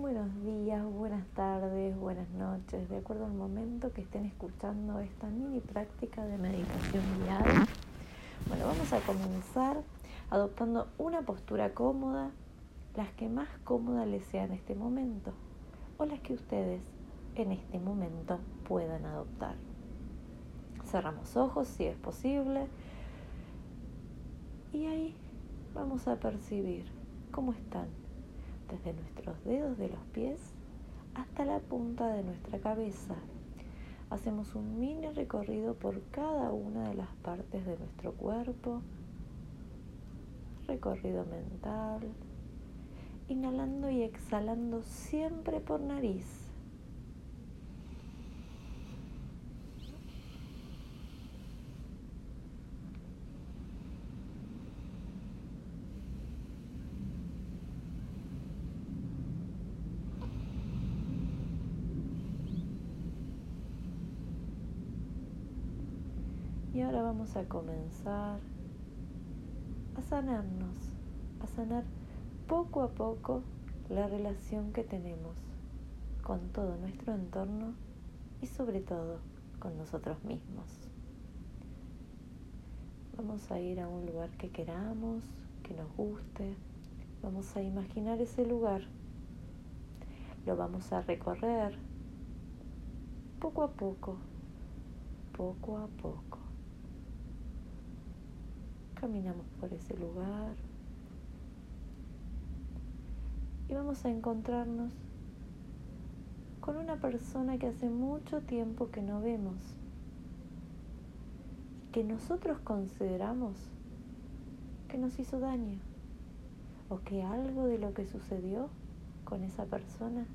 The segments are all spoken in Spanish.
Buenos días, buenas tardes, buenas noches, de acuerdo al momento que estén escuchando esta mini práctica de meditación guiada. Bueno, vamos a comenzar adoptando una postura cómoda, las que más cómoda les sea en este momento o las que ustedes en este momento puedan adoptar. Cerramos ojos si es posible y ahí vamos a percibir cómo están desde nuestros dedos de los pies hasta la punta de nuestra cabeza. Hacemos un mini recorrido por cada una de las partes de nuestro cuerpo. Recorrido mental. Inhalando y exhalando siempre por nariz. Y ahora vamos a comenzar a sanarnos, a sanar poco a poco la relación que tenemos con todo nuestro entorno y sobre todo con nosotros mismos. Vamos a ir a un lugar que queramos, que nos guste. Vamos a imaginar ese lugar. Lo vamos a recorrer poco a poco, poco a poco. Caminamos por ese lugar y vamos a encontrarnos con una persona que hace mucho tiempo que no vemos, que nosotros consideramos que nos hizo daño o que algo de lo que sucedió con esa persona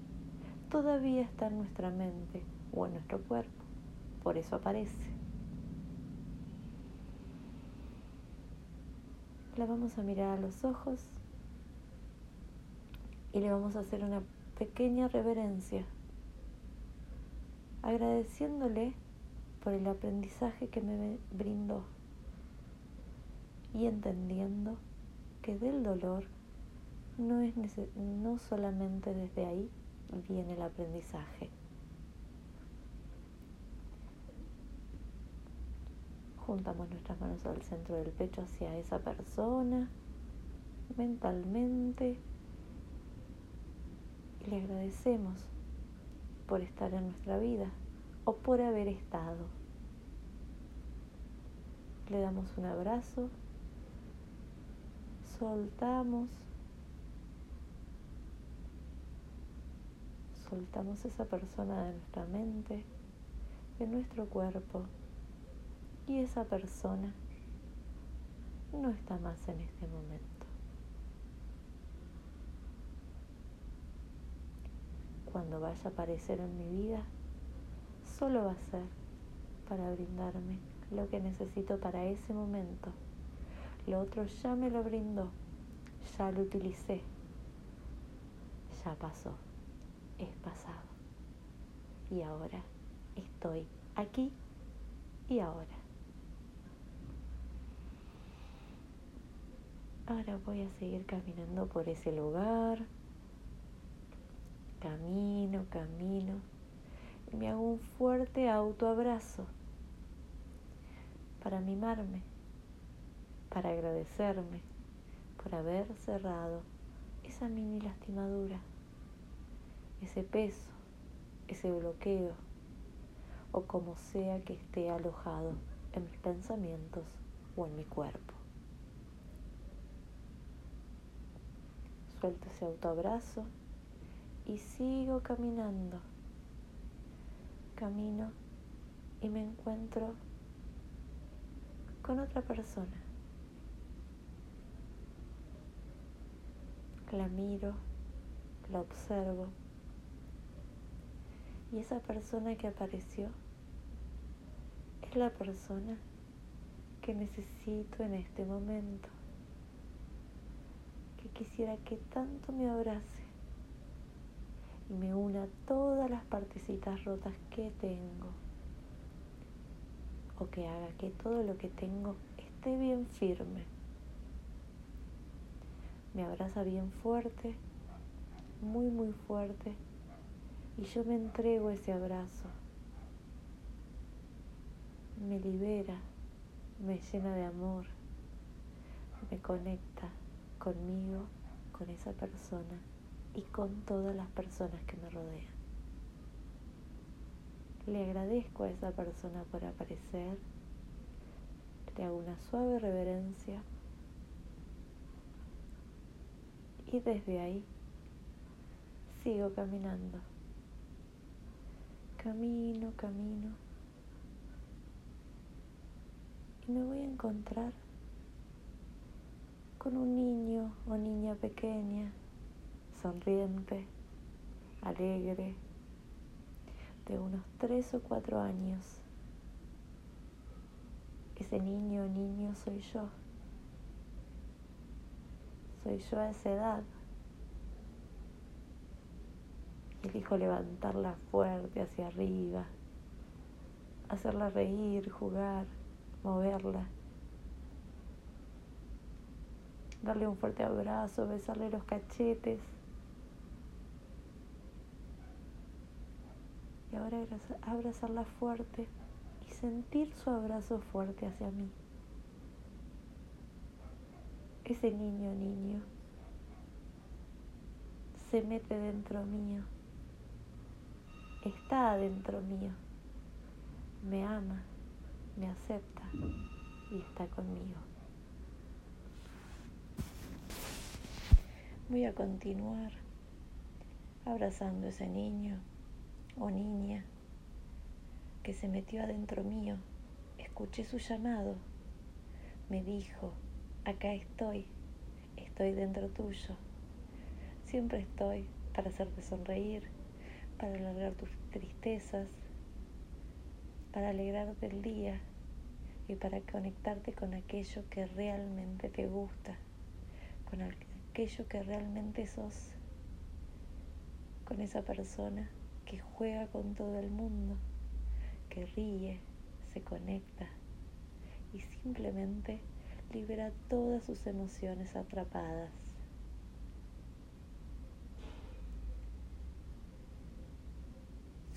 todavía está en nuestra mente o en nuestro cuerpo, por eso aparece. Vamos a mirar a los ojos y le vamos a hacer una pequeña reverencia, agradeciéndole por el aprendizaje que me brindó y entendiendo que del dolor no es no solamente desde ahí viene el aprendizaje. Juntamos nuestras manos al centro del pecho hacia esa persona, mentalmente, y le agradecemos por estar en nuestra vida o por haber estado. Le damos un abrazo, soltamos, soltamos esa persona de nuestra mente, de nuestro cuerpo y esa persona no está más en este momento. Cuando vaya a aparecer en mi vida, solo va a ser para brindarme lo que necesito para ese momento. Lo otro ya me lo brindó, ya lo utilicé, ya pasó, es pasado. Y ahora estoy aquí y ahora. Ahora voy a seguir caminando por ese lugar. Camino, camino. Y me hago un fuerte autoabrazo para mimarme, para agradecerme por haber cerrado esa mini lastimadura, ese peso, ese bloqueo o como sea que esté alojado en mis pensamientos o en mi cuerpo. Suelto ese autoabrazo y sigo caminando. Camino y me encuentro con otra persona. La miro, la observo y esa persona que apareció es la persona que necesito en este momento quisiera que tanto me abrace y me una todas las partecitas rotas que tengo. O que haga que todo lo que tengo esté bien firme. Me abraza bien fuerte muy, muy fuerte y yo me entrego ese abrazo. Me libera, me llena de amor, me conecta conmigo, con esa persona y con todas las personas que me rodean. Le agradezco a esa persona por aparecer, le hago una suave reverencia y desde ahí sigo caminando. Camino, camino. Y me voy a encontrar con un niño o niña pequeña, sonriente, alegre, de unos tres o cuatro años. Ese niño o niño soy yo. Soy yo a esa edad. Elijo levantarla fuerte hacia arriba, hacerla reír, jugar, moverla. Darle un fuerte abrazo, besarle los cachetes. Y ahora abrazarla fuerte y sentir su abrazo fuerte hacia mí. Ese niño, niño, se mete dentro mío está adentro mío, me ama, me acepta y está conmigo. Voy a continuar abrazando a ese niño o niña que se metió adentro mío. Escuché su llamado. Me dijo, acá estoy, estoy dentro tuyo. Siempre estoy para hacerte sonreír, para alargar tus tristezas, para alegrarte el día y para conectarte con aquello que realmente te gusta, con aquello que realmente sos, con esa persona que juega con todo el mundo, que ríe, se conecta y simplemente libera todas sus emociones atrapadas.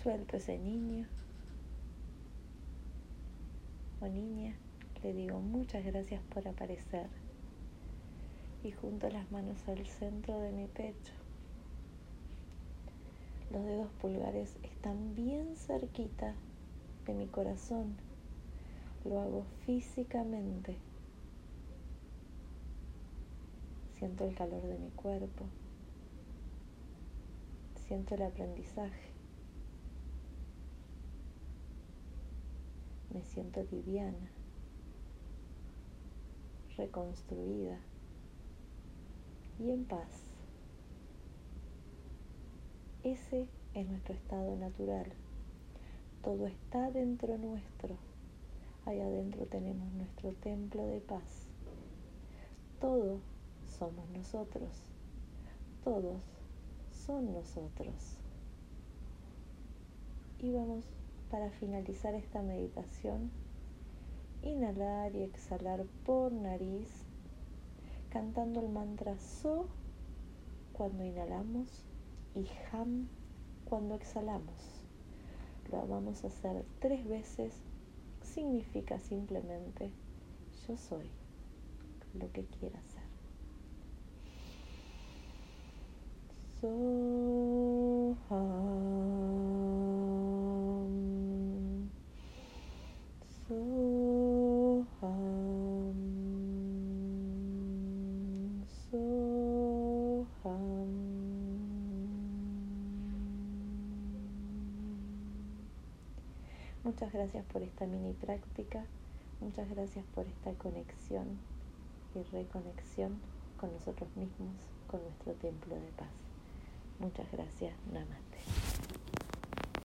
Suelto ese niño o niña, le digo muchas gracias por aparecer y junto las manos al centro de mi pecho. Los dedos pulgares están bien cerquita de mi corazón. Lo hago físicamente. Siento el calor de mi cuerpo. Siento el aprendizaje. me siento liviana, reconstruida y en paz. Ese es nuestro estado natural. Todo está dentro nuestro. Allá adentro tenemos nuestro templo de paz. Todo somos nosotros. Todos son nosotros. Y vamos para finalizar esta meditación, inhalar y exhalar por nariz, cantando el mantra So cuando inhalamos y Ham cuando exhalamos. Lo vamos a hacer tres veces. Significa simplemente yo soy lo que quiera ser. So, Muchas gracias por esta mini práctica, muchas gracias por esta conexión y reconexión con nosotros mismos, con nuestro templo de paz. Muchas gracias, Namaste.